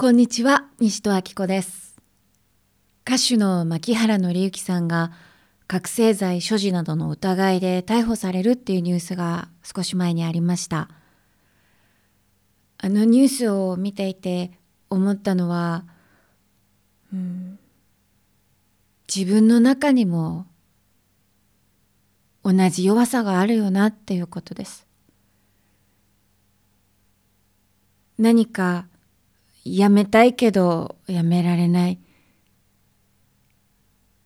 こんにちは西戸明子です。歌手の牧原紀之さんが覚醒剤所持などの疑いで逮捕されるっていうニュースが少し前にありました。あのニュースを見ていて思ったのは、うん、自分の中にも同じ弱さがあるよなっていうことです。何かやめたいけどやめられない。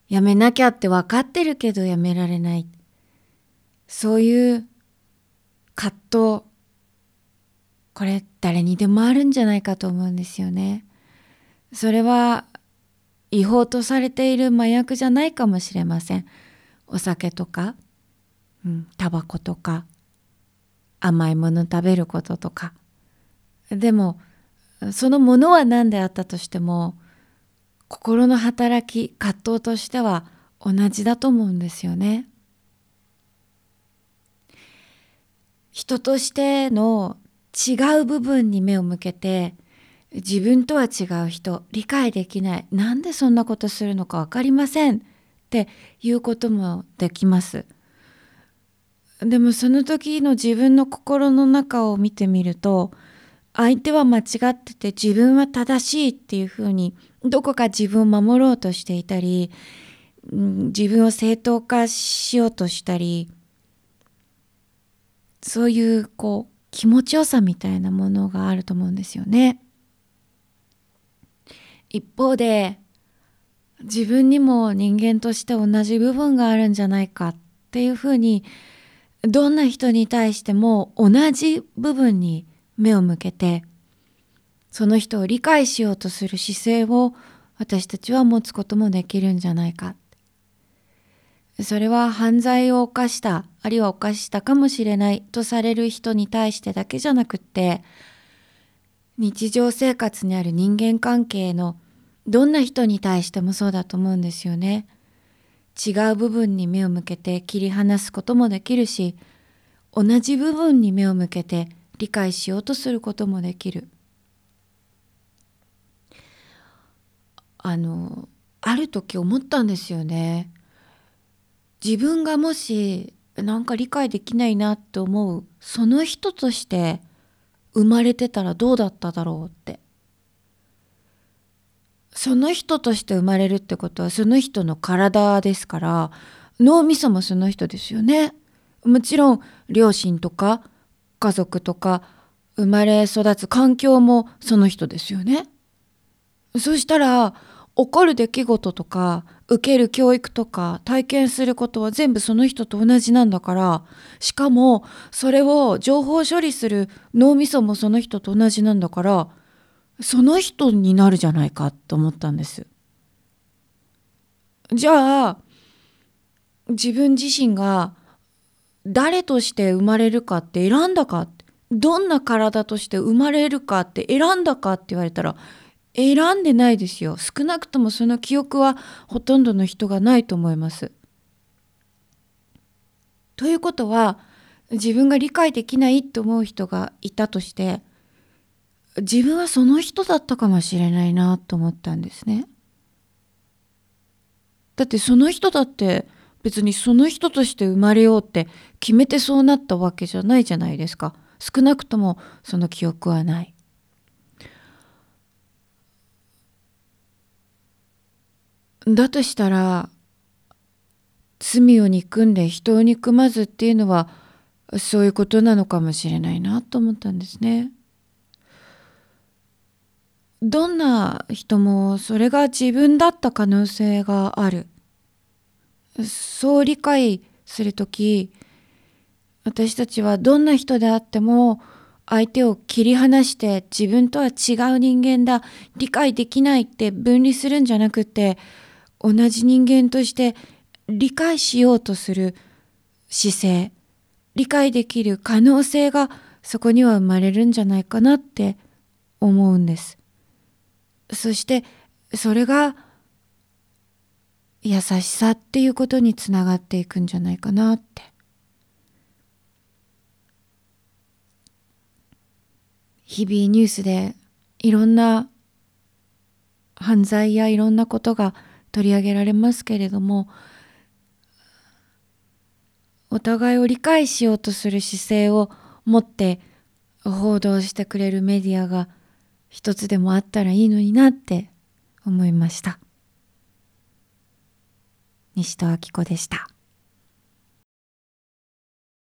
やめなきゃって分かってるけどやめられない。そういう葛藤。これ誰にでもあるんじゃないかと思うんですよね。それは違法とされている麻薬じゃないかもしれません。お酒とかうん、タバコとか甘いもの食べることとか。でもそのものは何であったとしても心の働き葛藤としては同じだと思うんですよね。人としての違う部分に目を向けて自分とは違う人理解できないなんでそんなことするのか分かりませんっていうこともできます。でもその時の自分の心の中を見てみると相手は間違ってて自分は正しいっていうふうにどこか自分を守ろうとしていたり、うん、自分を正当化しようとしたりそういうこう気持ちよさみたいなものがあると思うんですよね。一方で自分にも人間として同じ部分があるんじゃないかっていうふうにどんな人に対しても同じ部分に目を向けてその人を理解しようとする姿勢を私たちは持つこともできるんじゃないかそれは犯罪を犯したあるいは犯したかもしれないとされる人に対してだけじゃなくって日常生活にある人間関係のどんな人に対してもそうだと思うんですよね。違う部分に目を向けて切り離すこともできるし同じ部分に目を向けて理解しようとすることもできる。あのある時思ったんですよね。自分がもしなんか理解できないなって思うその人として生まれてたらどうだっただろうって。その人として生まれるってことはその人の体ですから脳みそもその人ですよね。もちろん両親とか家族とか生まれ育つ環境もその人ですよね。そしたら起こる出来事とか受ける教育とか体験することは全部その人と同じなんだからしかもそれを情報処理する脳みそもその人と同じなんだからその人になるじゃないかと思ったんです。じゃあ自分自身が誰として生まれるかって選んだかどんな体として生まれるかって選んだかって言われたら選んでないですよ少なくともその記憶はほとんどの人がないと思います。ということは自分が理解できないと思う人がいたとして自分はその人だったかもしれないなと思ったんですね。だってその人だって別にその人として生まれようって決めてそうなったわけじゃないじゃないですか。少なくともその記憶はない。だとしたら罪を憎んで人を憎まずっていうのはそういうことなのかもしれないなと思ったんですね。どんな人もそれが自分だった可能性があるそう理解する時私たちはどんな人であっても相手を切り離して自分とは違う人間だ理解できないって分離するんじゃなくて同じ人間として理解しようとする姿勢理解できる可能性がそこには生まれるんじゃないかなって思うんです。そしてそれが優しさっていうことにつながっていくんじゃないかなって。日々ニュースでいろんな犯罪やいろんなことが取り上げられますけれどもお互いを理解しようとする姿勢を持って報道してくれるメディアが一つでもあったらいいのになって思いました。西戸明子でした。